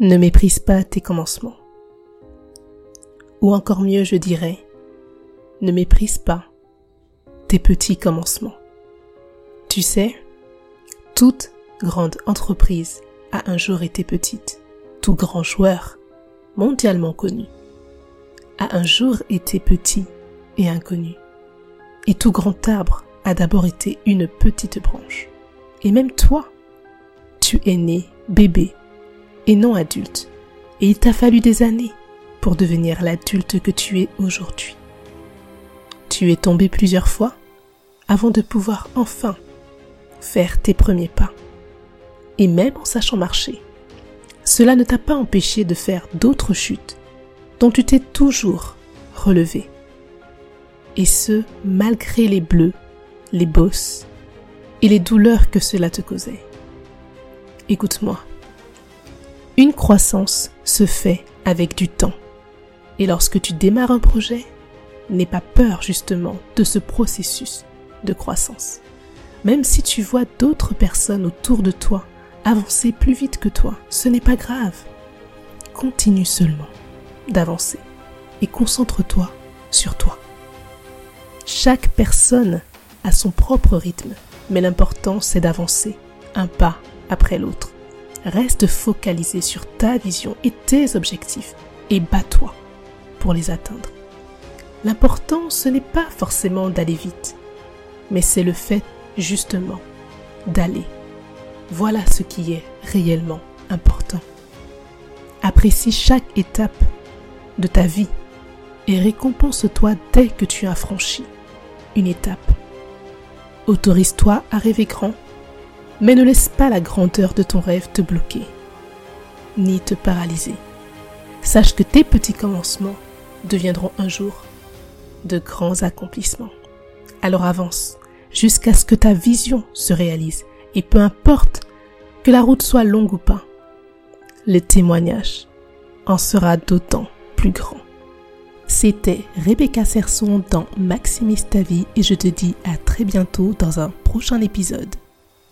Ne méprise pas tes commencements. Ou encore mieux, je dirais, ne méprise pas tes petits commencements. Tu sais, toute grande entreprise a un jour été petite. Tout grand joueur, mondialement connu, a un jour été petit et inconnu. Et tout grand arbre a d'abord été une petite branche. Et même toi, tu es né bébé et non adulte. Et il t'a fallu des années pour devenir l'adulte que tu es aujourd'hui. Tu es tombé plusieurs fois avant de pouvoir enfin faire tes premiers pas. Et même en sachant marcher, cela ne t'a pas empêché de faire d'autres chutes dont tu t'es toujours relevé. Et ce, malgré les bleus, les bosses et les douleurs que cela te causait. Écoute-moi. Une croissance se fait avec du temps. Et lorsque tu démarres un projet, n'aie pas peur justement de ce processus de croissance. Même si tu vois d'autres personnes autour de toi avancer plus vite que toi, ce n'est pas grave. Continue seulement d'avancer et concentre-toi sur toi. Chaque personne a son propre rythme, mais l'important c'est d'avancer un pas après l'autre. Reste focalisé sur ta vision et tes objectifs et bats-toi pour les atteindre. L'important, ce n'est pas forcément d'aller vite, mais c'est le fait justement d'aller. Voilà ce qui est réellement important. Apprécie chaque étape de ta vie et récompense-toi dès que tu as franchi une étape. Autorise-toi à rêver grand mais ne laisse pas la grandeur de ton rêve te bloquer, ni te paralyser. Sache que tes petits commencements deviendront un jour de grands accomplissements. Alors avance jusqu'à ce que ta vision se réalise et peu importe que la route soit longue ou pas, le témoignage en sera d'autant plus grand. C'était Rebecca Serson dans Maximise ta vie et je te dis à très bientôt dans un prochain épisode.